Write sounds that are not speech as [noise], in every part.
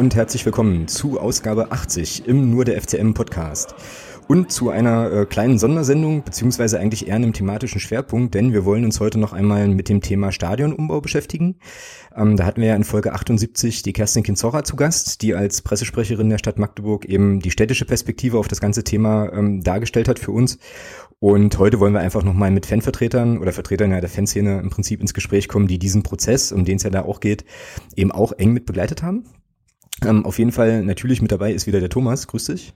Und herzlich willkommen zu Ausgabe 80 im Nur der FCM Podcast und zu einer äh, kleinen Sondersendung, beziehungsweise eigentlich eher einem thematischen Schwerpunkt, denn wir wollen uns heute noch einmal mit dem Thema Stadionumbau beschäftigen. Ähm, da hatten wir ja in Folge 78 die Kerstin Kinzorra zu Gast, die als Pressesprecherin der Stadt Magdeburg eben die städtische Perspektive auf das ganze Thema ähm, dargestellt hat für uns. Und heute wollen wir einfach nochmal mit Fanvertretern oder Vertretern der Fanszene im Prinzip ins Gespräch kommen, die diesen Prozess, um den es ja da auch geht, eben auch eng mit begleitet haben. Ähm, auf jeden Fall natürlich mit dabei ist wieder der Thomas. Grüß dich.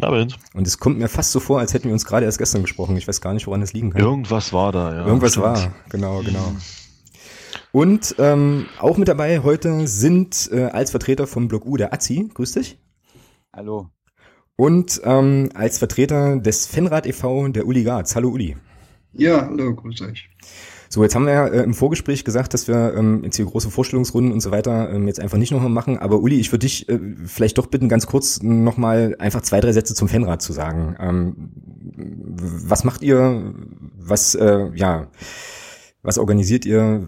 Abend. Und es kommt mir fast so vor, als hätten wir uns gerade erst gestern gesprochen. Ich weiß gar nicht, woran das liegen kann. Irgendwas war da, ja. Irgendwas stimmt. war, genau, genau. Und ähm, auch mit dabei heute sind äh, als Vertreter vom Blog U der Azi. Grüß dich. Hallo. Und ähm, als Vertreter des Fanrad e.V. der Uli Garz. Hallo Uli. Ja, hallo, grüß euch. So, jetzt haben wir ja äh, im Vorgespräch gesagt, dass wir ähm, jetzt hier große Vorstellungsrunden und so weiter ähm, jetzt einfach nicht nochmal machen. Aber Uli, ich würde dich äh, vielleicht doch bitten, ganz kurz nochmal einfach zwei, drei Sätze zum Fanrat zu sagen. Ähm, was macht ihr? Was, äh, ja, was organisiert ihr?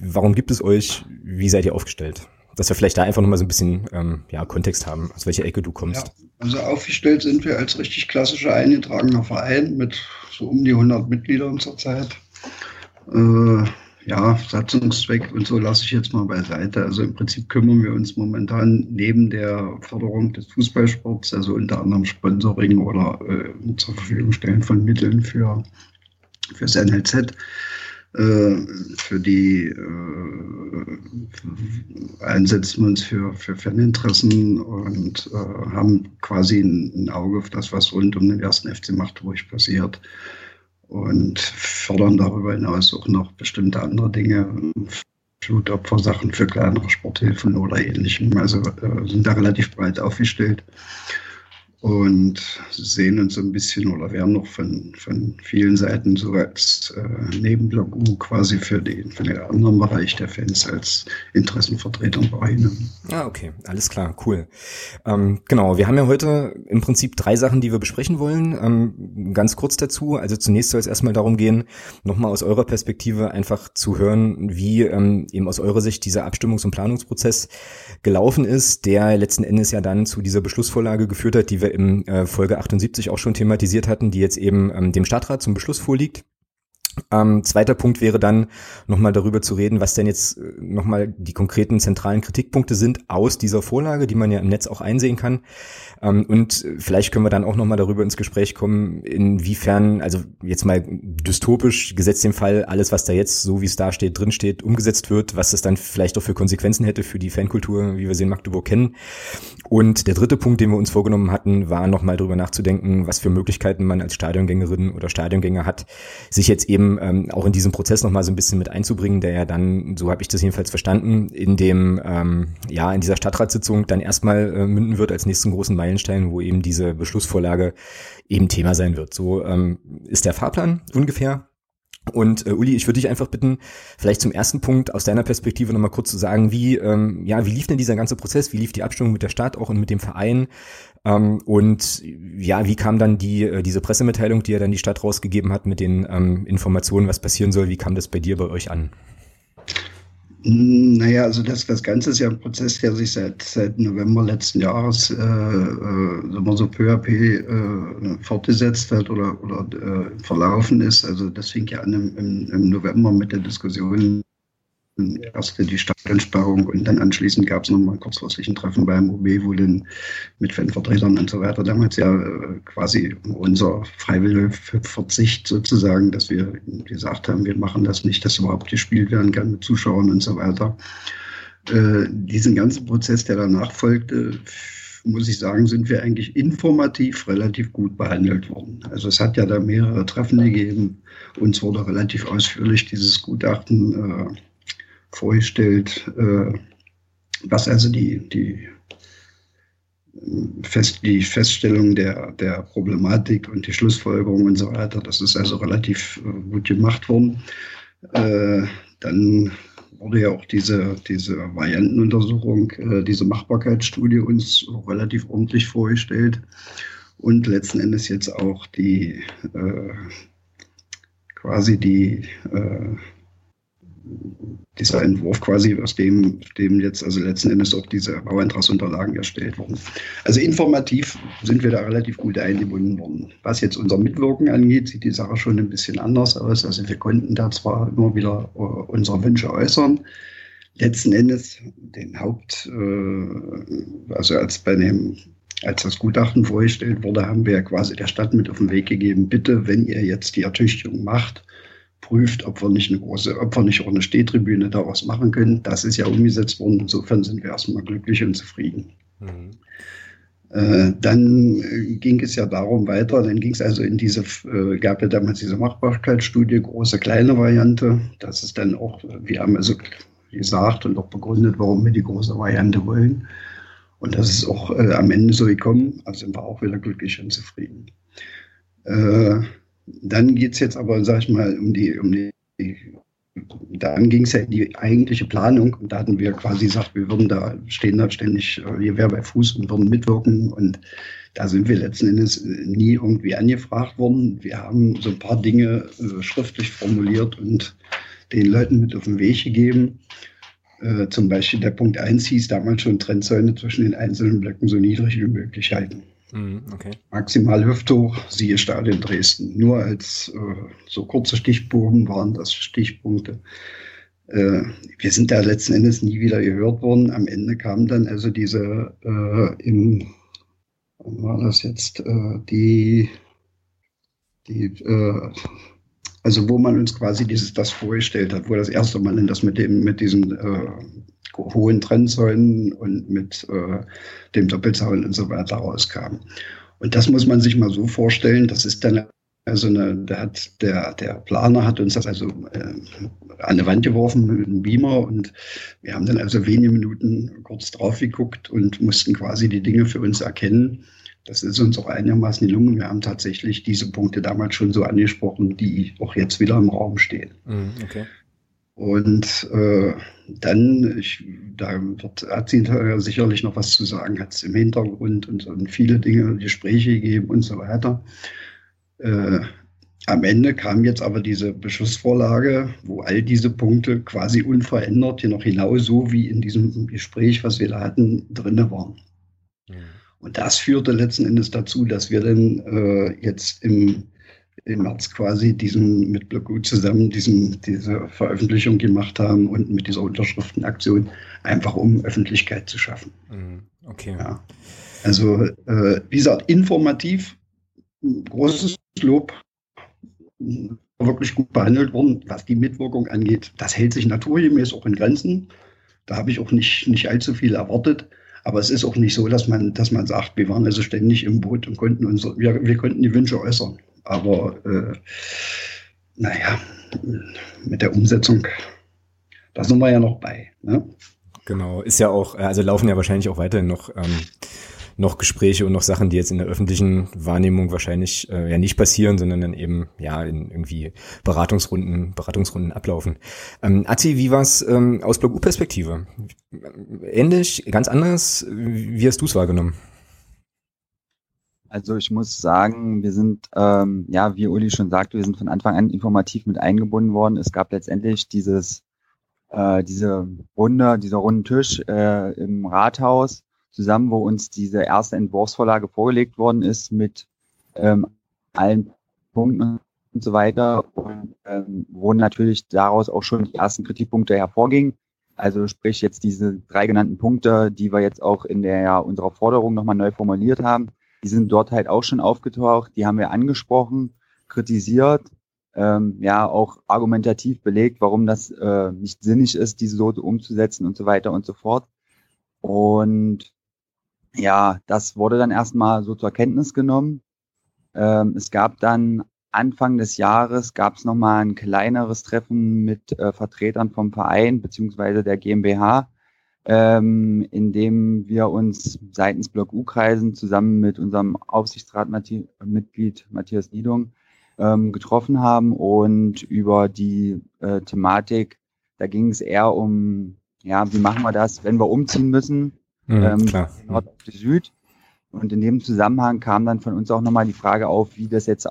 Warum gibt es euch? Wie seid ihr aufgestellt? Dass wir vielleicht da einfach nochmal so ein bisschen ähm, ja, Kontext haben, aus welcher Ecke du kommst. Ja, also aufgestellt sind wir als richtig klassischer eingetragener Verein mit so um die 100 Mitgliedern zurzeit. Äh, ja, Satzungszweck und so lasse ich jetzt mal beiseite. Also im Prinzip kümmern wir uns momentan neben der Förderung des Fußballsports, also unter anderem Sponsoring oder äh, zur Verfügung stellen von Mitteln für fürs NLZ, äh, für die äh, einsetzen wir uns für, für Faninteressen und äh, haben quasi ein, ein Auge auf das, was rund um den ersten FC Magdeburg passiert und fördern darüber hinaus auch noch bestimmte andere Dinge, Flutopfersachen für kleinere Sporthilfen oder ähnlichem. Also äh, sind da relativ breit aufgestellt und sehen uns so ein bisschen oder werden noch von, von vielen Seiten so als äh, Nebenblock U quasi für den, für den anderen Bereich der Fans als Interessenvertreter wahrnehmen. Ah, okay, alles klar, cool. Ähm, genau, wir haben ja heute im Prinzip drei Sachen, die wir besprechen wollen. Ähm, ganz kurz dazu, also zunächst soll es erstmal darum gehen, nochmal aus eurer Perspektive einfach zu hören, wie ähm, eben aus eurer Sicht dieser Abstimmungs- und Planungsprozess gelaufen ist, der letzten Endes ja dann zu dieser Beschlussvorlage geführt hat, die wir wir im äh, Folge 78 auch schon thematisiert hatten, die jetzt eben ähm, dem Stadtrat zum Beschluss vorliegt. Ähm, zweiter Punkt wäre dann nochmal darüber zu reden, was denn jetzt äh, nochmal die konkreten zentralen Kritikpunkte sind aus dieser Vorlage, die man ja im Netz auch einsehen kann. Ähm, und vielleicht können wir dann auch nochmal darüber ins Gespräch kommen, inwiefern, also jetzt mal dystopisch, gesetzt dem Fall, alles, was da jetzt, so wie es da steht, drin steht, umgesetzt wird, was das dann vielleicht auch für Konsequenzen hätte für die Fankultur, wie wir sie in Magdeburg kennen. Und der dritte Punkt, den wir uns vorgenommen hatten, war nochmal darüber nachzudenken, was für Möglichkeiten man als Stadiongängerin oder Stadiongänger hat, sich jetzt eben ähm, auch in diesem Prozess nochmal so ein bisschen mit einzubringen, der ja dann, so habe ich das jedenfalls verstanden, in dem, ähm, ja, in dieser Stadtratssitzung dann erstmal äh, münden wird als nächsten großen Meilenstein, wo eben diese Beschlussvorlage eben Thema sein wird. So ähm, ist der Fahrplan ungefähr. Und äh, Uli, ich würde dich einfach bitten, vielleicht zum ersten Punkt aus deiner Perspektive nochmal kurz zu sagen, wie, ähm, ja, wie lief denn dieser ganze Prozess? Wie lief die Abstimmung mit der Stadt auch und mit dem Verein? Ähm, und ja, wie kam dann die, äh, diese Pressemitteilung, die ja dann die Stadt rausgegeben hat mit den ähm, Informationen, was passieren soll? Wie kam das bei dir, bei euch an? Naja, also das, das Ganze ist ja ein Prozess, der sich seit, seit November letzten Jahres äh, äh, so peu à peu äh, fortgesetzt hat oder, oder äh, verlaufen ist. Also das fing ja an im, im, im November mit der Diskussion erst die Stadtensperrung und dann anschließend gab es nochmal kurzfristig ein Treffen beim OB, wo dann mit Fanvertretern und so weiter damals ja äh, quasi unser freiwilliger Verzicht sozusagen, dass wir gesagt haben, wir machen das nicht, dass überhaupt gespielt werden kann mit Zuschauern und so weiter. Äh, diesen ganzen Prozess, der danach folgte, muss ich sagen, sind wir eigentlich informativ relativ gut behandelt worden. Also es hat ja da mehrere Treffen gegeben. Uns wurde relativ ausführlich dieses Gutachten äh, vorgestellt, äh, was also die, die, Fest, die Feststellung der, der Problematik und die Schlussfolgerung und so weiter, das ist also relativ äh, gut gemacht worden. Äh, dann wurde ja auch diese, diese Variantenuntersuchung, diese Machbarkeitsstudie uns relativ ordentlich vorgestellt und letzten Endes jetzt auch die äh, quasi die äh, dieser Entwurf quasi, aus dem, dem jetzt also letzten Endes auch diese Bauantragsunterlagen erstellt wurden. Also informativ sind wir da relativ gut eingebunden worden. Was jetzt unser Mitwirken angeht, sieht die Sache schon ein bisschen anders aus. Also wir konnten da zwar immer wieder äh, unsere Wünsche äußern, letzten Endes den Haupt, äh, also als bei dem als das Gutachten vorgestellt wurde, haben wir ja quasi der Stadt mit auf den Weg gegeben, bitte, wenn ihr jetzt die Ertüchtigung macht, prüft, ob wir nicht eine große, ob wir nicht auch eine Stehtribüne daraus machen können. Das ist ja umgesetzt worden. Insofern sind wir erstmal glücklich und zufrieden. Mhm. Äh, dann äh, ging es ja darum weiter, dann ging es also in diese, äh, gab ja damals diese Machbarkeitsstudie, große, kleine Variante. Das ist dann auch, wir haben also gesagt und auch begründet, warum wir die große Variante wollen. Und das ist auch äh, am Ende so gekommen. Also sind wir auch wieder glücklich und zufrieden. Äh, dann geht es jetzt aber, sag ich mal, um die, um die dann ging es ja in die eigentliche Planung und da hatten wir quasi gesagt, wir würden da stehen da ständig äh, Gewehr bei Fuß und würden mitwirken und da sind wir letzten Endes äh, nie irgendwie angefragt worden. Wir haben so ein paar Dinge äh, schriftlich formuliert und den Leuten mit auf den Weg gegeben. Äh, zum Beispiel der Punkt 1 hieß damals schon Trendzäune zwischen den einzelnen Blöcken so niedrig wie möglich halten. Mhm, okay. Maximal hüfthoch, siehe Stadion Dresden. Nur als äh, so kurze Stichproben waren das Stichpunkte. Äh, wir sind da letzten Endes nie wieder gehört worden. Am Ende kam dann also diese äh, im, war das jetzt, äh, die, die äh, also wo man uns quasi dieses das vorgestellt hat, wo das erste Mal das mit dem mit diesen äh, hohen Trennzäunen und mit äh, dem Doppelzaun und so weiter rauskam. Und das muss man sich mal so vorstellen, das ist dann also eine, der, hat, der, der Planer hat uns das also äh, an die Wand geworfen mit einem Beamer und wir haben dann also wenige Minuten kurz drauf geguckt und mussten quasi die Dinge für uns erkennen. Das ist uns auch einigermaßen gelungen. Wir haben tatsächlich diese Punkte damals schon so angesprochen, die auch jetzt wieder im Raum stehen. Mhm, okay. Und äh, dann, ich, da wird Erzieher sicherlich noch was zu sagen, hat es im Hintergrund und, und, viele Dinge, Gespräche gegeben und so weiter. Äh, am Ende kam jetzt aber diese Beschlussvorlage, wo all diese Punkte quasi unverändert, hier noch genau so wie in diesem Gespräch, was wir da hatten, drinne waren. Mhm. Und das führte letzten Endes dazu, dass wir dann äh, jetzt im, im März quasi diesen mit Blöcku zusammen diesen, diese Veröffentlichung gemacht haben und mit dieser Unterschriftenaktion einfach um Öffentlichkeit zu schaffen. Mhm. Okay. Ja. Also äh, wie gesagt, informativ, großes Lob, wirklich gut behandelt worden, was die Mitwirkung angeht. Das hält sich naturgemäß auch in Grenzen. Da habe ich auch nicht, nicht allzu viel erwartet. Aber es ist auch nicht so, dass man, dass man sagt, wir waren also ständig im Boot und konnten unsere, wir, wir konnten die Wünsche äußern. Aber äh, naja, mit der Umsetzung, da sind wir ja noch bei. Ne? Genau, ist ja auch, also laufen ja wahrscheinlich auch weiterhin noch ähm, noch Gespräche und noch Sachen, die jetzt in der öffentlichen Wahrnehmung wahrscheinlich äh, ja nicht passieren, sondern dann eben ja in irgendwie Beratungsrunden, Beratungsrunden ablaufen. Ähm, Ati, wie war's ähm, aus Blog U-Perspektive? Ähnlich, ganz anders? Wie hast du es wahrgenommen? Also ich muss sagen, wir sind, ähm, ja, wie Uli schon sagte, wir sind von Anfang an informativ mit eingebunden worden. Es gab letztendlich dieses, äh, diese Runde, dieser runden Tisch äh, im Rathaus, zusammen, wo uns diese erste Entwurfsvorlage vorgelegt worden ist mit ähm, allen Punkten und so weiter und ähm, wo natürlich daraus auch schon die ersten Kritikpunkte hervorgingen. Also sprich jetzt diese drei genannten Punkte, die wir jetzt auch in der unserer Forderung nochmal neu formuliert haben, die sind dort halt auch schon aufgetaucht, die haben wir angesprochen, kritisiert, ähm, ja auch argumentativ belegt, warum das äh, nicht sinnig ist, diese so umzusetzen und so weiter und so fort. Und ja, das wurde dann erstmal so zur Kenntnis genommen. Ähm, es gab dann Anfang des Jahres gab es nochmal ein kleineres Treffen mit äh, Vertretern vom Verein beziehungsweise der GmbH, ähm, in dem wir uns seitens Block U-Kreisen zusammen mit unserem Aufsichtsratmitglied Matthias Niedung ähm, getroffen haben und über die äh, Thematik, da ging es eher um, ja, wie machen wir das, wenn wir umziehen müssen, Mhm, ähm, klar. Nord auf Süd. Und in dem Zusammenhang kam dann von uns auch nochmal die Frage auf, wie das jetzt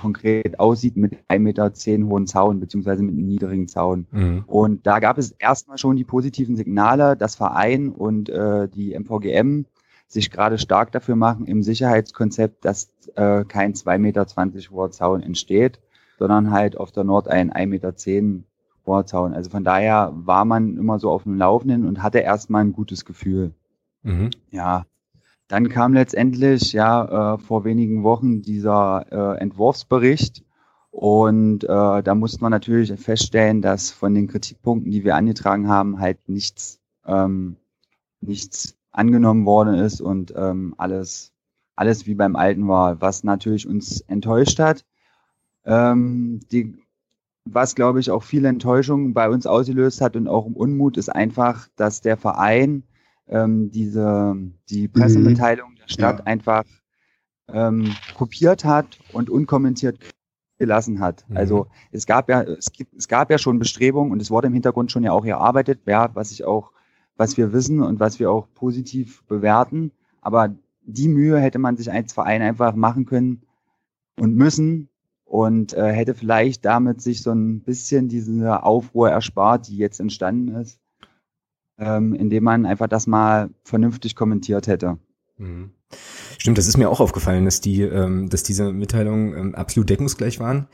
konkret aussieht mit 1,10 Meter hohen Zaun, beziehungsweise mit einem niedrigen Zaun. Mhm. Und da gab es erstmal schon die positiven Signale, dass Verein und äh, die MVGM sich gerade stark dafür machen im Sicherheitskonzept, dass äh, kein 2,20 Meter hoher Zaun entsteht, sondern halt auf der Nord ein 1,10 Meter hoher Zaun. Also von daher war man immer so auf dem Laufenden und hatte erstmal ein gutes Gefühl. Mhm. Ja, dann kam letztendlich ja äh, vor wenigen Wochen dieser äh, Entwurfsbericht und äh, da musste man natürlich feststellen, dass von den Kritikpunkten, die wir angetragen haben, halt nichts, ähm, nichts angenommen worden ist und ähm, alles, alles wie beim Alten war, was natürlich uns enttäuscht hat. Ähm, die, was, glaube ich, auch viel Enttäuschung bei uns ausgelöst hat und auch Unmut, ist einfach, dass der Verein ähm, diese, die Pressemitteilung der Stadt ja. einfach ähm, kopiert hat und unkommentiert gelassen hat. Mhm. Also es gab ja, es gibt, es gab ja schon Bestrebungen und es wurde im Hintergrund schon ja auch erarbeitet, ja, was ich auch, was wir wissen und was wir auch positiv bewerten. Aber die Mühe hätte man sich als Verein einfach machen können und müssen und äh, hätte vielleicht damit sich so ein bisschen diese Aufruhr erspart, die jetzt entstanden ist ähm, indem man einfach das mal vernünftig kommentiert hätte. Mhm. Stimmt, das ist mir auch aufgefallen, dass die, ähm, dass diese Mitteilungen ähm, absolut deckungsgleich waren.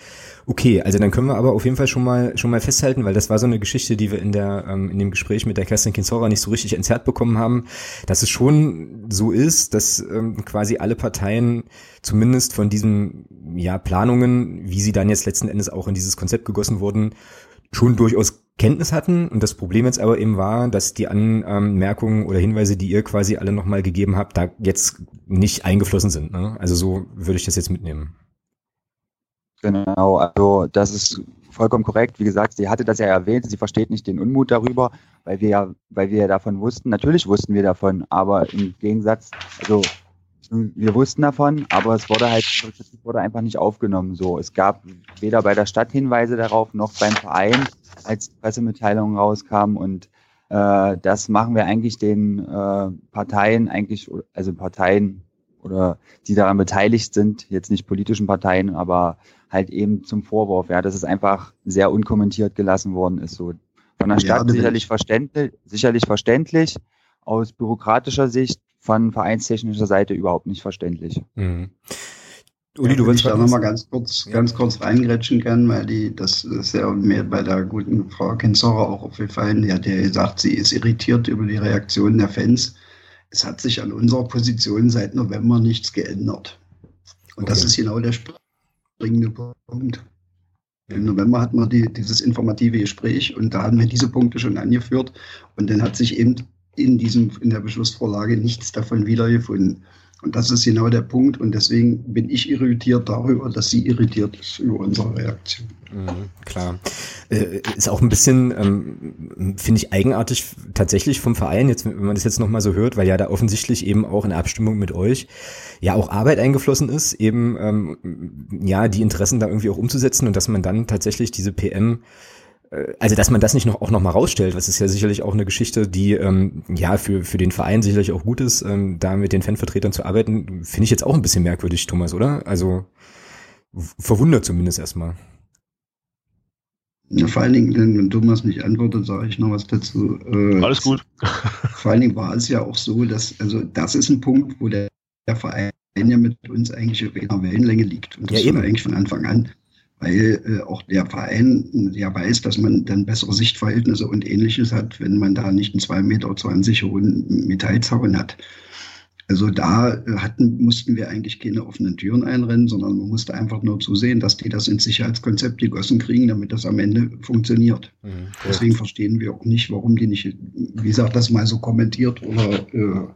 Okay, also dann können wir aber auf jeden Fall schon mal schon mal festhalten, weil das war so eine Geschichte, die wir in der ähm, in dem Gespräch mit der Kerstin Kinsora nicht so richtig entzerrt bekommen haben, dass es schon so ist, dass ähm, quasi alle Parteien zumindest von diesen ja Planungen, wie sie dann jetzt letzten Endes auch in dieses Konzept gegossen wurden, schon durchaus Kenntnis hatten. Und das Problem jetzt aber eben war, dass die Anmerkungen oder Hinweise, die ihr quasi alle nochmal gegeben habt, da jetzt nicht eingeflossen sind. Ne? Also so würde ich das jetzt mitnehmen. Genau, also das ist vollkommen korrekt. Wie gesagt, sie hatte das ja erwähnt, sie versteht nicht den Unmut darüber, weil wir ja, weil wir ja davon wussten, natürlich wussten wir davon, aber im Gegensatz, also wir wussten davon, aber es wurde halt, wurde einfach nicht aufgenommen. So, es gab weder bei der Stadt Hinweise darauf noch beim Verein, als Pressemitteilungen rauskamen und äh, das machen wir eigentlich den äh, Parteien eigentlich, also Parteien oder die daran beteiligt sind, jetzt nicht politischen Parteien, aber halt eben zum Vorwurf, ja, dass es einfach sehr unkommentiert gelassen worden ist. So von der Stadt ja, sicherlich verständlich, sicherlich verständlich, aus bürokratischer Sicht von vereinstechnischer Seite überhaupt nicht verständlich. Mhm. Uli, ja, du willst da nochmal ganz kurz, ja. ganz kurz reingrätschen können, weil die, das ist ja mir bei der guten Frau Kinsora auch aufgefallen, die hat ja gesagt, sie ist irritiert über die Reaktionen der Fans. Es hat sich an unserer Position seit November nichts geändert. Und okay. das ist genau der springende Punkt. Im November hatten wir die, dieses informative Gespräch und da haben wir diese Punkte schon angeführt und dann hat sich eben in, diesem, in der Beschlussvorlage nichts davon wiedergefunden. Und das ist genau der Punkt. Und deswegen bin ich irritiert darüber, dass sie irritiert ist über unsere Reaktion. Mhm, klar. Äh, ist auch ein bisschen, ähm, finde ich, eigenartig tatsächlich vom Verein, jetzt, wenn man das jetzt nochmal so hört, weil ja da offensichtlich eben auch in Abstimmung mit euch ja auch Arbeit eingeflossen ist, eben ähm, ja die Interessen da irgendwie auch umzusetzen und dass man dann tatsächlich diese PM also dass man das nicht noch auch noch mal rausstellt, was ist ja sicherlich auch eine Geschichte, die ähm, ja für für den Verein sicherlich auch gut ist, ähm, da mit den Fanvertretern zu arbeiten, finde ich jetzt auch ein bisschen merkwürdig, Thomas, oder? Also verwundert zumindest erstmal. Ja, vor allen Dingen, wenn Thomas nicht antwortet, sage ich noch was dazu. Äh, Alles gut. [laughs] vor allen Dingen war es ja auch so, dass, also das ist ein Punkt, wo der, der Verein ja mit uns eigentlich auf einer Wellenlänge liegt. Und das ja, eben. eigentlich von Anfang an weil äh, auch der Verein ja weiß, dass man dann bessere Sichtverhältnisse und ähnliches hat, wenn man da nicht einen 2,20 Meter hohen Metallzaun hat. Also da äh, hatten, mussten wir eigentlich keine offenen Türen einrennen, sondern man musste einfach nur zusehen, dass die das ins Sicherheitskonzept gegossen kriegen, damit das am Ende funktioniert. Mhm, Deswegen verstehen wir auch nicht, warum die nicht, wie gesagt, das mal so kommentiert oder äh,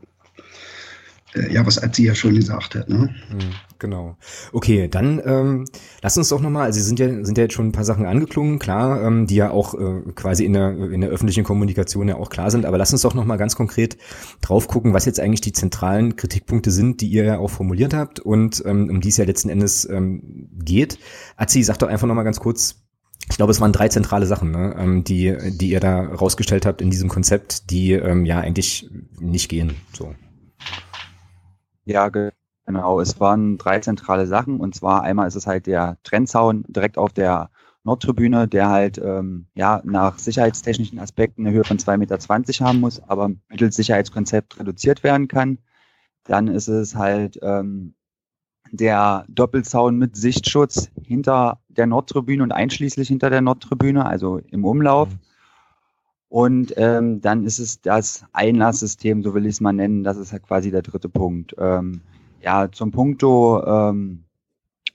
ja, was Atzi ja schon gesagt hat. Ne? Hm, genau. Okay, dann ähm, lass uns doch nochmal, also sind ja, sind ja jetzt schon ein paar Sachen angeklungen, klar, ähm, die ja auch äh, quasi in der, in der öffentlichen Kommunikation ja auch klar sind, aber lass uns doch nochmal ganz konkret drauf gucken, was jetzt eigentlich die zentralen Kritikpunkte sind, die ihr ja auch formuliert habt und ähm, um die es ja letzten Endes ähm, geht. Atzi, sag doch einfach nochmal ganz kurz, ich glaube, es waren drei zentrale Sachen, ne, ähm, die, die ihr da rausgestellt habt in diesem Konzept, die ähm, ja eigentlich nicht gehen. So. Ja, Genau, es waren drei zentrale Sachen und zwar einmal ist es halt der Trennzaun direkt auf der Nordtribüne, der halt ähm, ja nach sicherheitstechnischen Aspekten eine Höhe von 2,20 Meter haben muss, aber mittels Sicherheitskonzept reduziert werden kann. Dann ist es halt ähm, der Doppelzaun mit Sichtschutz hinter der Nordtribüne und einschließlich hinter der Nordtribüne, also im Umlauf. Mhm. Und ähm, dann ist es das Einlasssystem, so will ich es mal nennen, das ist halt quasi der dritte Punkt. Ähm, ja, zum Punkto ähm,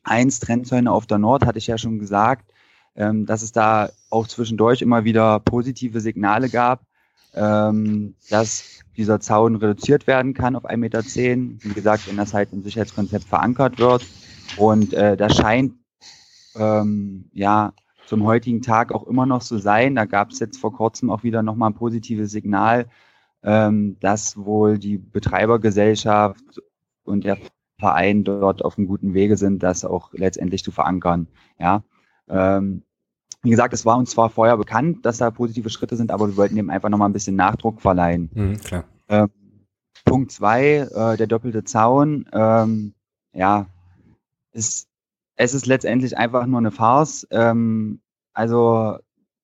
1 Trennzäune auf der Nord hatte ich ja schon gesagt, ähm, dass es da auch zwischendurch immer wieder positive Signale gab, ähm, dass dieser Zaun reduziert werden kann auf 1,10 Meter. Wie gesagt, wenn das halt im Sicherheitskonzept verankert wird. Und äh, das scheint ähm, ja zum heutigen Tag auch immer noch so sein. Da gab es jetzt vor kurzem auch wieder nochmal ein positives Signal, ähm, dass wohl die Betreibergesellschaft und der Verein dort auf einem guten Wege sind, das auch letztendlich zu verankern. Ja, ähm, wie gesagt, es war uns zwar vorher bekannt, dass da positive Schritte sind, aber wir wollten dem einfach nochmal ein bisschen Nachdruck verleihen. Mhm, klar. Ähm, Punkt zwei, äh, der doppelte Zaun. Ähm, ja, ist, es ist letztendlich einfach nur eine Farce. Ähm, also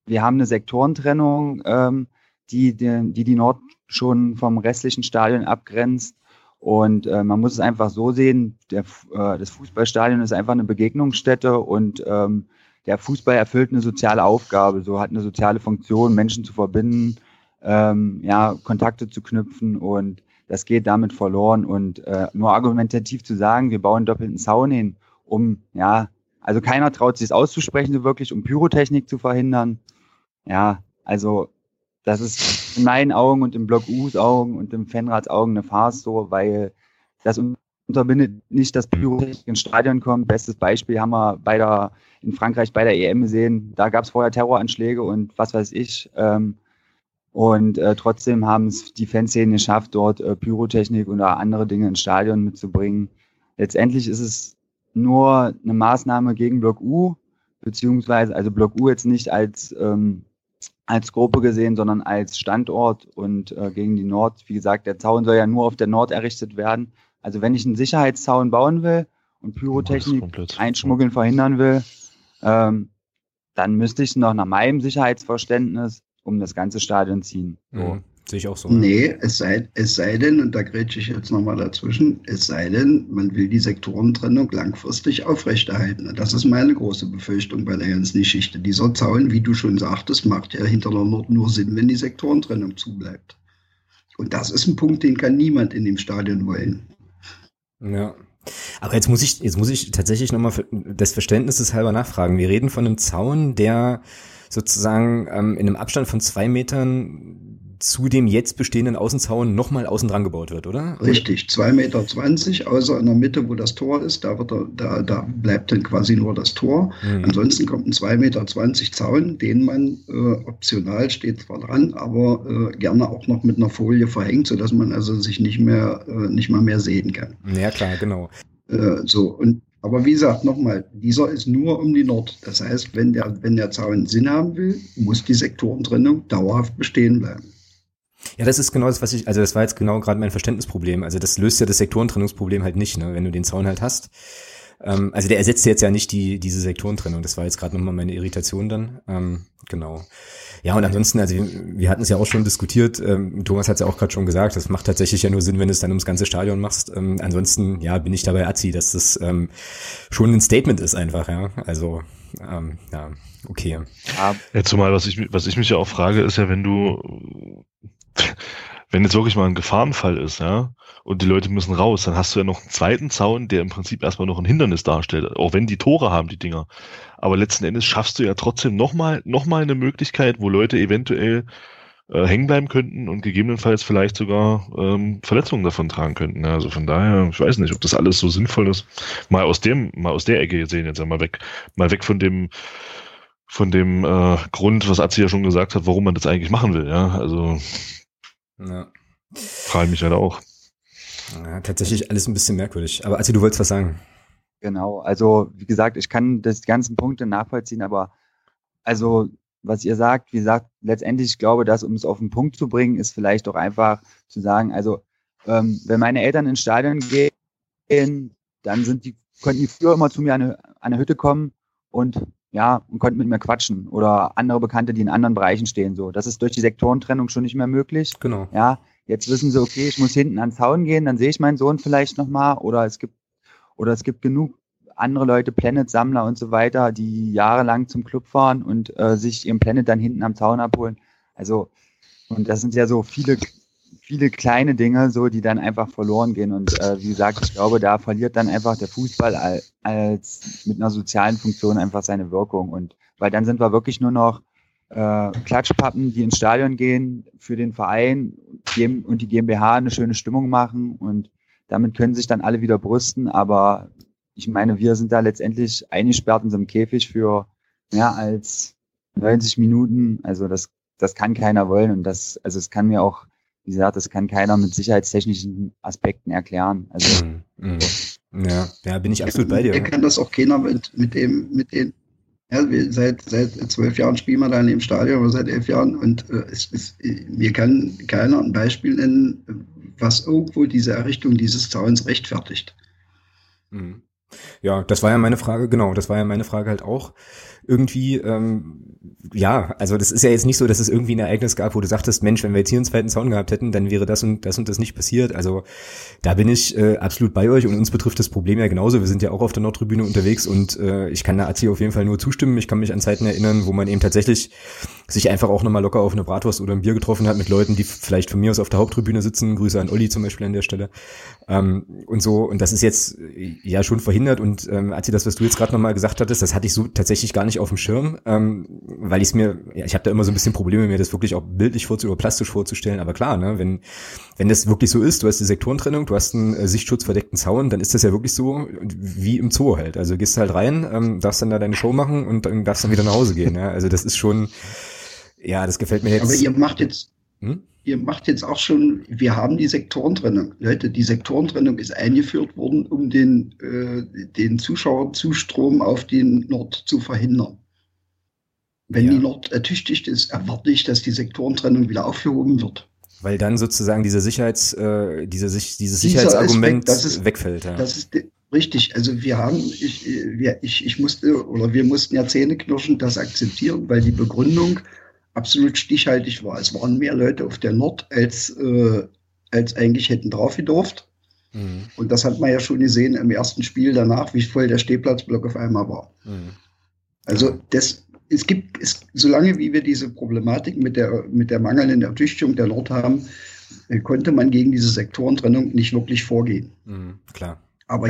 wir haben eine Sektorentrennung, ähm, die, die, die die Nord schon vom restlichen Stadion abgrenzt. Und äh, man muss es einfach so sehen, der, äh, das Fußballstadion ist einfach eine Begegnungsstätte und ähm, der Fußball erfüllt eine soziale Aufgabe, so hat eine soziale Funktion, Menschen zu verbinden, ähm, ja, Kontakte zu knüpfen und das geht damit verloren. Und äh, nur argumentativ zu sagen, wir bauen doppelten Zaun hin, um, ja, also keiner traut sich es auszusprechen, so wirklich, um Pyrotechnik zu verhindern. Ja, also das ist in meinen Augen und im Block U's Augen und im Fanrats Augen eine Farce so, weil das unterbindet nicht, dass Pyrotechnik ins Stadion kommt. Bestes Beispiel haben wir bei der, in Frankreich bei der EM gesehen. Da gab es vorher Terroranschläge und was weiß ich. Ähm, und äh, trotzdem haben es die Fanszenen geschafft, dort äh, Pyrotechnik oder andere Dinge ins Stadion mitzubringen. Letztendlich ist es nur eine Maßnahme gegen Block U, beziehungsweise also Block U jetzt nicht als ähm, als Gruppe gesehen, sondern als Standort und äh, gegen die Nord. Wie gesagt, der Zaun soll ja nur auf der Nord errichtet werden. Also wenn ich einen Sicherheitszaun bauen will und Pyrotechnik einschmuggeln verhindern will, ähm, dann müsste ich noch nach meinem Sicherheitsverständnis um das ganze Stadion ziehen. So. Mhm. Sehe ich auch so. Nee, es sei, es sei denn, und da grätsche ich jetzt nochmal dazwischen, es sei denn, man will die Sektorentrennung langfristig aufrechterhalten. Das ist meine große Befürchtung bei der ganzen Geschichte. Dieser Zaun, wie du schon sagtest, macht ja hinter der Nord nur Sinn, wenn die Sektorentrennung zubleibt. Und das ist ein Punkt, den kann niemand in dem Stadion wollen. Ja. Aber jetzt muss ich, jetzt muss ich tatsächlich nochmal des Verständnisses halber nachfragen. Wir reden von einem Zaun, der sozusagen ähm, in einem Abstand von zwei Metern zu dem jetzt bestehenden Außenzaun nochmal außen dran gebaut wird, oder? Richtig, 2,20 Meter, außer in der Mitte, wo das Tor ist, da, wird er, da, da bleibt dann quasi nur das Tor. Mhm. Ansonsten kommt ein 2,20 Meter Zaun, den man äh, optional steht zwar dran, aber äh, gerne auch noch mit einer Folie verhängt, sodass man also sich nicht mehr, äh, nicht mal mehr sehen kann. Ja, klar, genau. Äh, so, und aber wie gesagt, nochmal, dieser ist nur um die Nord. Das heißt, wenn der, wenn der Zaun Sinn haben will, muss die Sektorentrennung dauerhaft bestehen bleiben. Ja, das ist genau das, was ich, also das war jetzt genau gerade mein Verständnisproblem. Also das löst ja das Sektorentrennungsproblem halt nicht, ne, wenn du den Zaun halt hast. Ähm, also der ersetzt jetzt ja nicht die, diese Sektorentrennung. Das war jetzt gerade nochmal meine Irritation dann. Ähm, genau. Ja, und ansonsten, also wir, wir hatten es ja auch schon diskutiert, ähm, Thomas hat es ja auch gerade schon gesagt, das macht tatsächlich ja nur Sinn, wenn du es dann ums ganze Stadion machst. Ähm, ansonsten, ja, bin ich dabei Azi, dass das ähm, schon ein Statement ist einfach, ja. Also, ähm, ja, okay. Ja, zumal, was ich, was ich mich ja auch frage, ist ja, wenn du wenn jetzt wirklich mal ein Gefahrenfall ist, ja, und die Leute müssen raus, dann hast du ja noch einen zweiten Zaun, der im Prinzip erstmal noch ein Hindernis darstellt, auch wenn die Tore haben, die Dinger. Aber letzten Endes schaffst du ja trotzdem nochmal noch mal eine Möglichkeit, wo Leute eventuell äh, hängen bleiben könnten und gegebenenfalls vielleicht sogar ähm, Verletzungen davon tragen könnten. Also von daher, ich weiß nicht, ob das alles so sinnvoll ist. Mal aus dem, mal aus der Ecke gesehen, jetzt einmal weg, mal weg von dem von dem äh, Grund, was Azi ja schon gesagt hat, warum man das eigentlich machen will. Ja, also ja. frage mich halt auch. Ja, tatsächlich alles ein bisschen merkwürdig. Aber Azi, du wolltest was sagen. Genau, also wie gesagt, ich kann das ganzen Punkte nachvollziehen, aber also was ihr sagt, wie gesagt, letztendlich ich glaube, dass um es auf den Punkt zu bringen, ist vielleicht doch einfach zu sagen, also ähm, wenn meine Eltern ins Stadion gehen dann sind die, konnten die früher immer zu mir an eine, an eine Hütte kommen und ja, und konnten mit mir quatschen oder andere Bekannte, die in anderen Bereichen stehen, so. Das ist durch die Sektorentrennung schon nicht mehr möglich. Genau. Ja, jetzt wissen sie, okay, ich muss hinten ans Zaun gehen, dann sehe ich meinen Sohn vielleicht nochmal oder es gibt, oder es gibt genug andere Leute, Planet-Sammler und so weiter, die jahrelang zum Club fahren und äh, sich ihren Planet dann hinten am Zaun abholen. Also, und das sind ja so viele, viele kleine Dinge, so, die dann einfach verloren gehen. Und äh, wie gesagt, ich glaube, da verliert dann einfach der Fußball als, als mit einer sozialen Funktion einfach seine Wirkung. Und weil dann sind wir wirklich nur noch äh, Klatschpappen, die ins Stadion gehen, für den Verein und die GmbH eine schöne Stimmung machen und damit können sich dann alle wieder brüsten, aber ich meine, wir sind da letztendlich eingesperrt in so einem Käfig für mehr als 90 Minuten. Also das, das kann keiner wollen und das, also es kann mir auch, wie gesagt, das kann keiner mit sicherheitstechnischen Aspekten erklären. Also mm, mm. ja, ja, bin ich absolut bei dir. Er kann das auch keiner mit, mit dem, mit den, ja, seit, seit zwölf Jahren spielen wir da in dem Stadion oder seit elf Jahren und äh, es, es, mir kann keiner ein Beispiel nennen, was irgendwo diese Errichtung dieses Zauns rechtfertigt. Mhm. Ja, das war ja meine Frage, genau, das war ja meine Frage halt auch irgendwie, ähm, ja, also das ist ja jetzt nicht so, dass es irgendwie ein Ereignis gab, wo du sagtest, Mensch, wenn wir jetzt hier einen zweiten Zaun gehabt hätten, dann wäre das und das und das nicht passiert. Also da bin ich äh, absolut bei euch und uns betrifft das Problem ja genauso. Wir sind ja auch auf der Nordtribüne unterwegs und äh, ich kann der Azi auf jeden Fall nur zustimmen. Ich kann mich an Zeiten erinnern, wo man eben tatsächlich sich einfach auch nochmal locker auf eine Bratwurst oder ein Bier getroffen hat mit Leuten, die vielleicht von mir aus auf der Haupttribüne sitzen. Grüße an Olli zum Beispiel an der Stelle. Ähm, und so, und das ist jetzt äh, ja schon verhindert. Und ähm, Azi, das, was du jetzt gerade nochmal gesagt hattest, das hatte ich so tatsächlich gar nicht auf dem Schirm, ähm, weil ich es mir, ja, ich habe da immer so ein bisschen Probleme, mir das wirklich auch bildlich vorzustellen oder plastisch vorzustellen. Aber klar, ne, wenn, wenn das wirklich so ist, du hast die Sektorentrennung, du hast einen äh, sichtschutzverdeckten Zaun, dann ist das ja wirklich so wie im Zoo halt. Also gehst halt rein, ähm, darfst dann da deine Show machen und dann darfst dann wieder nach Hause gehen. Ja? Also das ist schon, ja, das gefällt mir jetzt. Aber ihr macht jetzt, hm? ihr macht jetzt auch schon, wir haben die Sektorentrennung. Leute, die Sektorentrennung ist eingeführt worden, um den, äh, den Zuschauerzustrom auf den Nord zu verhindern. Wenn ja. die Nord ertüchtigt ist, erwarte ich, dass die Sektorentrennung wieder aufgehoben wird. Weil dann sozusagen diese Sicherheits, äh, diese, dieses Sicherheitsargument Aspekt, ist, wegfällt. Ja. Das ist richtig. Also wir haben, ich, wir, ich, ich musste oder wir mussten ja Zähne knirschen, das akzeptieren, weil die Begründung absolut stichhaltig war. Es waren mehr Leute auf der Nord, als, äh, als eigentlich hätten drauf gedurft. Mhm. Und das hat man ja schon gesehen im ersten Spiel danach, wie voll der Stehplatzblock auf einmal war. Mhm. Also das, es gibt, es, solange wie wir diese Problematik mit der, mit der mangelnden Ertüchtigung der Nord haben, äh, konnte man gegen diese Sektorentrennung nicht wirklich vorgehen. Mhm, klar. Aber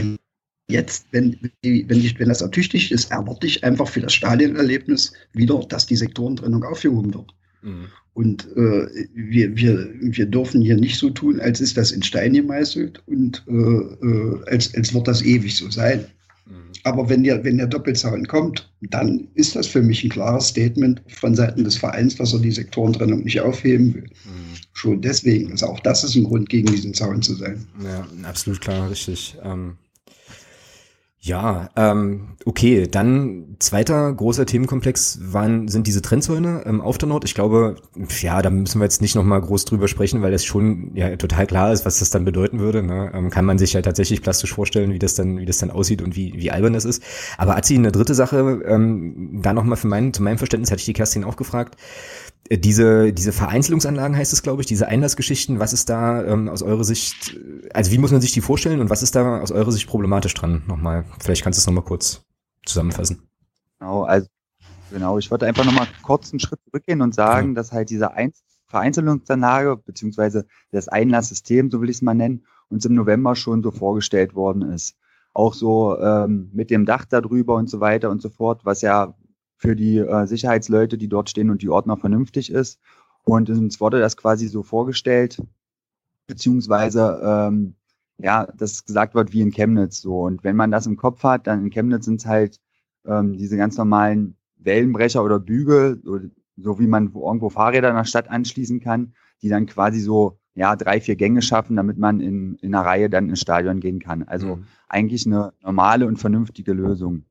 Jetzt, wenn, wenn, ich, wenn das ertüchtigt ist, erwarte ich einfach für das Stadionerlebnis wieder, dass die Sektorentrennung aufgehoben wird. Mhm. Und äh, wir, wir, wir dürfen hier nicht so tun, als ist das in Stein gemeißelt und äh, äh, als, als wird das ewig so sein. Mhm. Aber wenn der, wenn der Doppelzaun kommt, dann ist das für mich ein klares Statement von Seiten des Vereins, dass er die Sektorentrennung nicht aufheben will. Mhm. Schon deswegen. Also auch das ist ein Grund, gegen diesen Zaun zu sein. Ja, absolut klar, richtig. Ähm ja, ähm, okay. Dann zweiter großer Themenkomplex waren, sind diese Trennzäune ähm, auf der Nord. Ich glaube, ja, da müssen wir jetzt nicht nochmal groß drüber sprechen, weil das schon ja total klar ist, was das dann bedeuten würde. Ne? Ähm, kann man sich ja tatsächlich plastisch vorstellen, wie das dann, wie das dann aussieht und wie, wie albern das ist. Aber Azi, eine dritte Sache, ähm, da nochmal für mein, zu meinem Verständnis hatte ich die Kerstin auch gefragt. Äh, diese, diese Vereinzelungsanlagen heißt es, glaube ich, diese Einlassgeschichten, was ist da ähm, aus eurer Sicht, also wie muss man sich die vorstellen und was ist da aus eurer Sicht problematisch dran? Nochmal, vielleicht kannst du es nochmal kurz zusammenfassen. Genau, also genau, ich wollte einfach nochmal kurz einen Schritt zurückgehen und sagen, ja. dass halt diese Ein Vereinzelungsanlage beziehungsweise das Einlasssystem, so will ich es mal nennen, uns im November schon so vorgestellt worden ist. Auch so ähm, mit dem Dach darüber und so weiter und so fort, was ja für die äh, Sicherheitsleute, die dort stehen und die Ordner vernünftig ist. Und uns wurde das quasi so vorgestellt, beziehungsweise ähm, ja, dass gesagt wird wie in Chemnitz so. Und wenn man das im Kopf hat, dann in Chemnitz sind es halt ähm, diese ganz normalen Wellenbrecher oder Bügel, so, so wie man irgendwo Fahrräder in der Stadt anschließen kann, die dann quasi so ja drei, vier Gänge schaffen, damit man in, in einer Reihe dann ins Stadion gehen kann. Also mhm. eigentlich eine normale und vernünftige Lösung.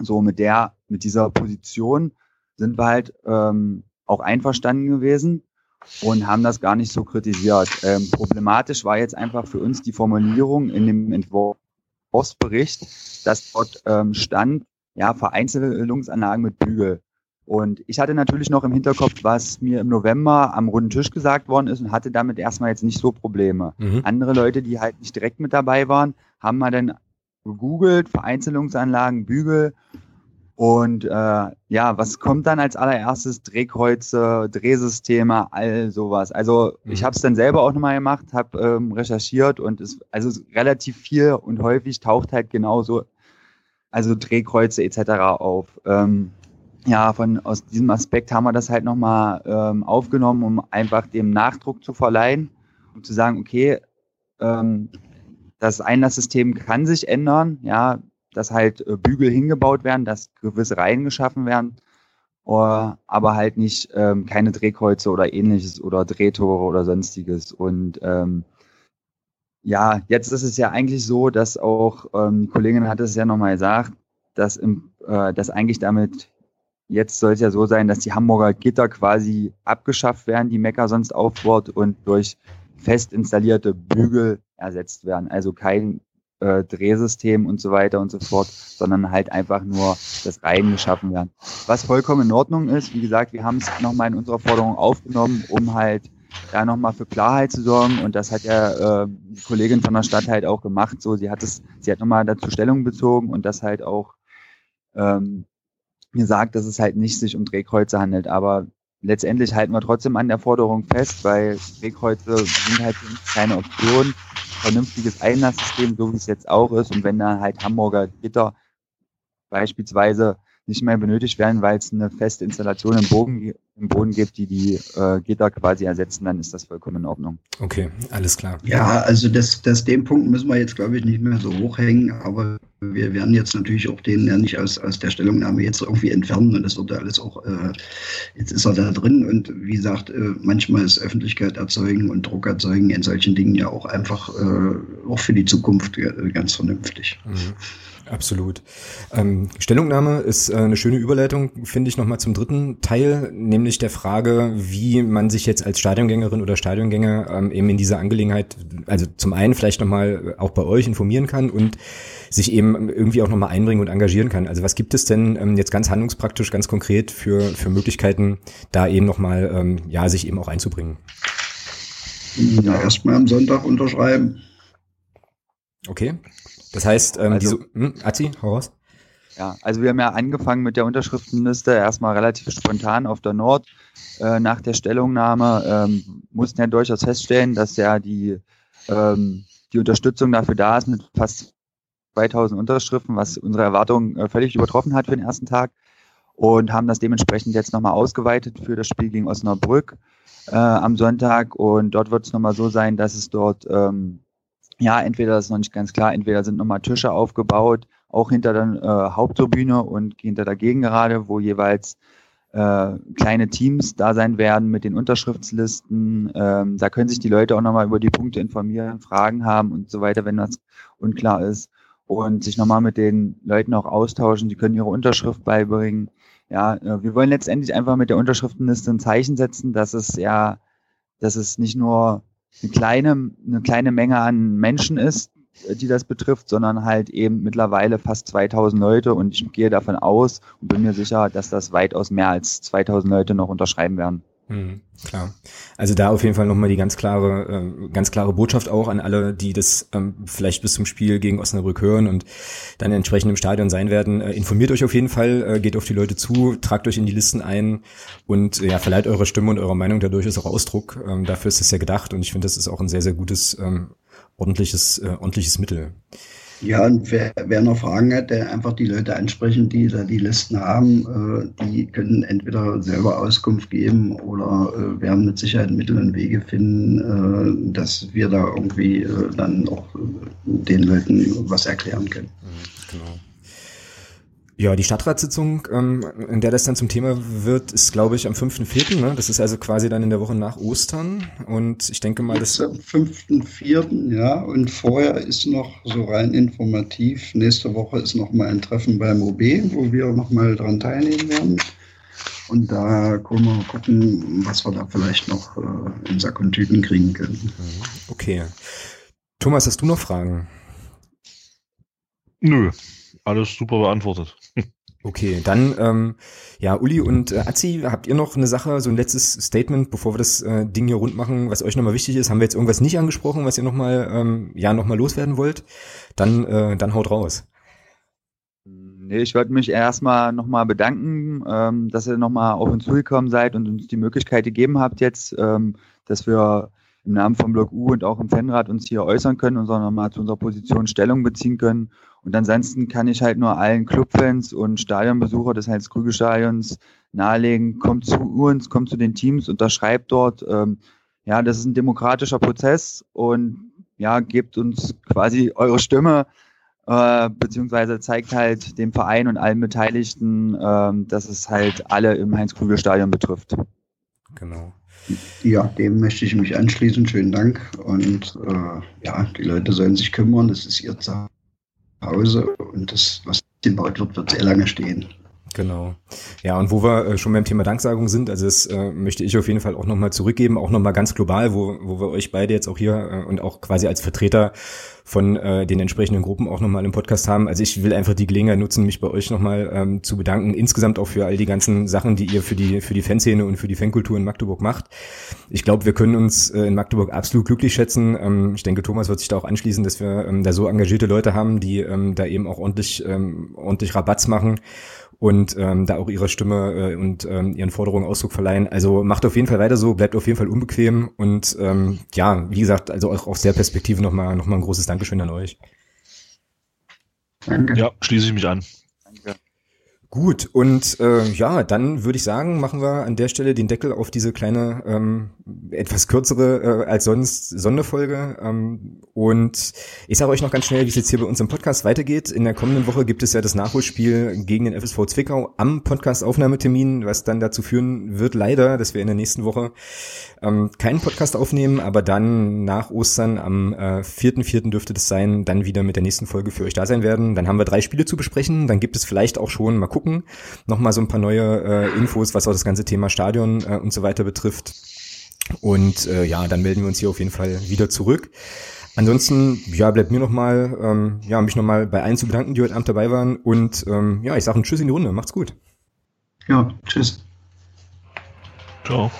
So mit der, mit dieser Position sind wir halt ähm, auch einverstanden gewesen und haben das gar nicht so kritisiert. Ähm, problematisch war jetzt einfach für uns die Formulierung in dem Entwurf Forstbericht, dass dort ähm, stand, ja, Vereinzelungsanlagen mit Bügel. Und ich hatte natürlich noch im Hinterkopf, was mir im November am runden Tisch gesagt worden ist und hatte damit erstmal jetzt nicht so Probleme. Mhm. Andere Leute, die halt nicht direkt mit dabei waren, haben mal dann gegoogelt, Vereinzelungsanlagen, Bügel. Und äh, ja, was kommt dann als allererstes? Drehkreuze, Drehsysteme, all sowas. Also mhm. ich habe es dann selber auch nochmal gemacht, habe ähm, recherchiert und es also relativ viel und häufig taucht halt genauso, also Drehkreuze etc. auf. Ähm, ja, von aus diesem Aspekt haben wir das halt nochmal ähm, aufgenommen, um einfach dem Nachdruck zu verleihen, um zu sagen, okay, ähm, das Einlasssystem kann sich ändern, ja, dass halt äh, Bügel hingebaut werden, dass gewisse Reihen geschaffen werden, uh, aber halt nicht ähm, keine Drehkreuze oder ähnliches oder Drehtore oder sonstiges. Und ähm, ja, jetzt ist es ja eigentlich so, dass auch, ähm, die Kollegin hat es ja nochmal gesagt, dass, im, äh, dass eigentlich damit Jetzt soll es ja so sein, dass die Hamburger Gitter quasi abgeschafft werden, die Mecker sonst aufbaut und durch fest installierte Bügel ersetzt werden. Also kein äh, Drehsystem und so weiter und so fort, sondern halt einfach nur das Reihen geschaffen werden. Was vollkommen in Ordnung ist, wie gesagt, wir haben es nochmal in unserer Forderung aufgenommen, um halt da nochmal für Klarheit zu sorgen und das hat ja äh, die Kollegin von der Stadt halt auch gemacht. So, sie hat es, sie hat nochmal dazu Stellung bezogen und das halt auch ähm, gesagt, dass es halt nicht sich um Drehkreuze handelt, aber letztendlich halten wir trotzdem an der Forderung fest, weil Drehkreuze sind halt keine Option. Vernünftiges Einlasssystem, so wie es jetzt auch ist. Und wenn da halt Hamburger Gitter beispielsweise nicht mehr benötigt werden, weil es eine feste Installation im Boden, im Boden gibt, die die äh, Gitter quasi ersetzen, dann ist das vollkommen in Ordnung. Okay, alles klar. Ja, also das, das den Punkt müssen wir jetzt, glaube ich, nicht mehr so hochhängen, aber wir werden jetzt natürlich auch den ja nicht aus, aus der Stellungnahme jetzt irgendwie entfernen und das wird ja alles auch, äh, jetzt ist er da drin und wie gesagt, äh, manchmal ist Öffentlichkeit erzeugen und Druck erzeugen in solchen Dingen ja auch einfach äh, auch für die Zukunft äh, ganz vernünftig. Mhm. Absolut. Ähm, Stellungnahme ist äh, eine schöne Überleitung, finde ich, nochmal zum dritten Teil, nämlich der Frage, wie man sich jetzt als Stadiongängerin oder Stadiongänger ähm, eben in dieser Angelegenheit, also zum einen vielleicht nochmal auch bei euch informieren kann und sich eben irgendwie auch nochmal einbringen und engagieren kann. Also was gibt es denn ähm, jetzt ganz handlungspraktisch, ganz konkret für, für Möglichkeiten, da eben nochmal, ähm, ja, sich eben auch einzubringen? Ja, erstmal am Sonntag unterschreiben. Okay. Das heißt, ähm, also, diese, hm, Azi, hau raus. Ja, also wir haben ja angefangen mit der Unterschriftenliste erstmal relativ spontan auf der Nord. Äh, nach der Stellungnahme ähm, mussten ja durchaus feststellen, dass ja die, ähm, die Unterstützung dafür da ist mit fast 2000 Unterschriften, was unsere Erwartungen äh, völlig übertroffen hat für den ersten Tag und haben das dementsprechend jetzt nochmal ausgeweitet für das Spiel gegen Osnabrück äh, am Sonntag und dort wird es nochmal so sein, dass es dort ähm, ja, entweder das ist noch nicht ganz klar, entweder sind nochmal Tische aufgebaut, auch hinter der äh, Haupttribüne und hinter der Gegengerade, wo jeweils äh, kleine Teams da sein werden mit den Unterschriftslisten. Ähm, da können sich die Leute auch nochmal über die Punkte informieren, Fragen haben und so weiter, wenn das unklar ist. Und sich nochmal mit den Leuten auch austauschen. Die können ihre Unterschrift beibringen. Ja, äh, wir wollen letztendlich einfach mit der Unterschriftenliste ein Zeichen setzen, dass es ja, dass es nicht nur eine kleine, eine kleine Menge an Menschen ist, die das betrifft, sondern halt eben mittlerweile fast 2000 Leute und ich gehe davon aus und bin mir sicher, dass das weitaus mehr als 2000 Leute noch unterschreiben werden. Mhm, klar. Also da auf jeden Fall nochmal die ganz klare, äh, ganz klare Botschaft auch an alle, die das ähm, vielleicht bis zum Spiel gegen Osnabrück hören und dann entsprechend im Stadion sein werden. Äh, informiert euch auf jeden Fall, äh, geht auf die Leute zu, tragt euch in die Listen ein und ja, verleiht eure Stimme und eure Meinung dadurch ist auch Ausdruck. Ähm, dafür ist es ja gedacht und ich finde, das ist auch ein sehr, sehr gutes, ähm, ordentliches, äh, ordentliches Mittel. Ja, und wer, wer noch Fragen hat, der einfach die Leute ansprechen, die da die Listen haben. Äh, die können entweder selber Auskunft geben oder äh, werden mit Sicherheit Mittel und Wege finden, äh, dass wir da irgendwie äh, dann auch äh, den Leuten was erklären können. Mhm, genau. Ja, die Stadtratssitzung, ähm, in der das dann zum Thema wird, ist, glaube ich, am 5.4. Ne? Das ist also quasi dann in der Woche nach Ostern. Und ich denke mal, das... Am 5.4., ja. Und vorher ist noch so rein informativ, nächste Woche ist noch mal ein Treffen beim OB, wo wir noch mal dran teilnehmen werden. Und da können wir gucken, was wir da vielleicht noch äh, in Sack und Tüten kriegen können. Okay. Thomas, hast du noch Fragen? Nö, alles super beantwortet. [laughs] Okay, dann ähm, ja, Uli und äh, Azi, habt ihr noch eine Sache, so ein letztes Statement, bevor wir das äh, Ding hier rund machen, was euch nochmal wichtig ist? Haben wir jetzt irgendwas nicht angesprochen, was ihr nochmal ähm, ja nochmal loswerden wollt? Dann äh, dann haut raus. Nee, ich wollte mich erstmal nochmal bedanken, ähm, dass ihr nochmal auf uns zugekommen seid und uns die Möglichkeit gegeben habt jetzt, ähm, dass wir im Namen vom Block U und auch im Fanrat uns hier äußern können und nochmal zu unserer Position Stellung beziehen können. Und ansonsten kann ich halt nur allen Clubfans und Stadionbesucher des Heinz-Krügel-Stadions nahelegen, kommt zu uns, kommt zu den Teams, unterschreibt dort. Ähm, ja, das ist ein demokratischer Prozess und ja, gebt uns quasi eure Stimme, äh, beziehungsweise zeigt halt dem Verein und allen Beteiligten, äh, dass es halt alle im Heinz-Krügel-Stadion betrifft. Genau. Ja, dem möchte ich mich anschließen. Schönen Dank. Und äh, ja, die Leute sollen sich kümmern. Das ist ihr Zuhause und das, was gebaut wird, wird sehr lange stehen. Genau. Ja, und wo wir äh, schon beim Thema Danksagung sind, also das äh, möchte ich auf jeden Fall auch nochmal zurückgeben, auch nochmal ganz global, wo, wo wir euch beide jetzt auch hier äh, und auch quasi als Vertreter von äh, den entsprechenden Gruppen auch nochmal im Podcast haben. Also ich will einfach die Gelegenheit nutzen, mich bei euch nochmal ähm, zu bedanken. Insgesamt auch für all die ganzen Sachen, die ihr für die, für die Fanszene und für die Fankultur in Magdeburg macht. Ich glaube, wir können uns äh, in Magdeburg absolut glücklich schätzen. Ähm, ich denke, Thomas wird sich da auch anschließen, dass wir ähm, da so engagierte Leute haben, die ähm, da eben auch ordentlich, ähm, ordentlich Rabatz machen und ähm, da auch ihre Stimme äh, und ähm, ihren Forderungen Ausdruck verleihen. Also macht auf jeden Fall weiter so, bleibt auf jeden Fall unbequem und ähm, ja, wie gesagt, also auch aus der Perspektive nochmal noch mal ein großes Dankeschön an euch. Danke. Ja, schließe ich mich an. Gut, und äh, ja, dann würde ich sagen, machen wir an der Stelle den Deckel auf diese kleine, ähm, etwas kürzere äh, als sonst Sonderfolge. Ähm, und ich sage euch noch ganz schnell, wie es jetzt hier bei uns im Podcast weitergeht. In der kommenden Woche gibt es ja das Nachholspiel gegen den FSV Zwickau am Podcast-Aufnahmetermin, was dann dazu führen wird, leider, dass wir in der nächsten Woche ähm, keinen Podcast aufnehmen, aber dann nach Ostern am äh, 4.4. dürfte das sein, dann wieder mit der nächsten Folge für euch da sein werden. Dann haben wir drei Spiele zu besprechen. Dann gibt es vielleicht auch schon, mal gucken, nochmal so ein paar neue äh, Infos, was auch das ganze Thema Stadion äh, und so weiter betrifft. Und äh, ja, dann melden wir uns hier auf jeden Fall wieder zurück. Ansonsten, ja, bleibt mir nochmal, ähm, ja, mich nochmal bei allen zu bedanken, die heute Abend dabei waren. Und ähm, ja, ich sage ein Tschüss in die Runde. Macht's gut. Ja, tschüss. Ciao.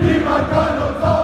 Niemand kann uns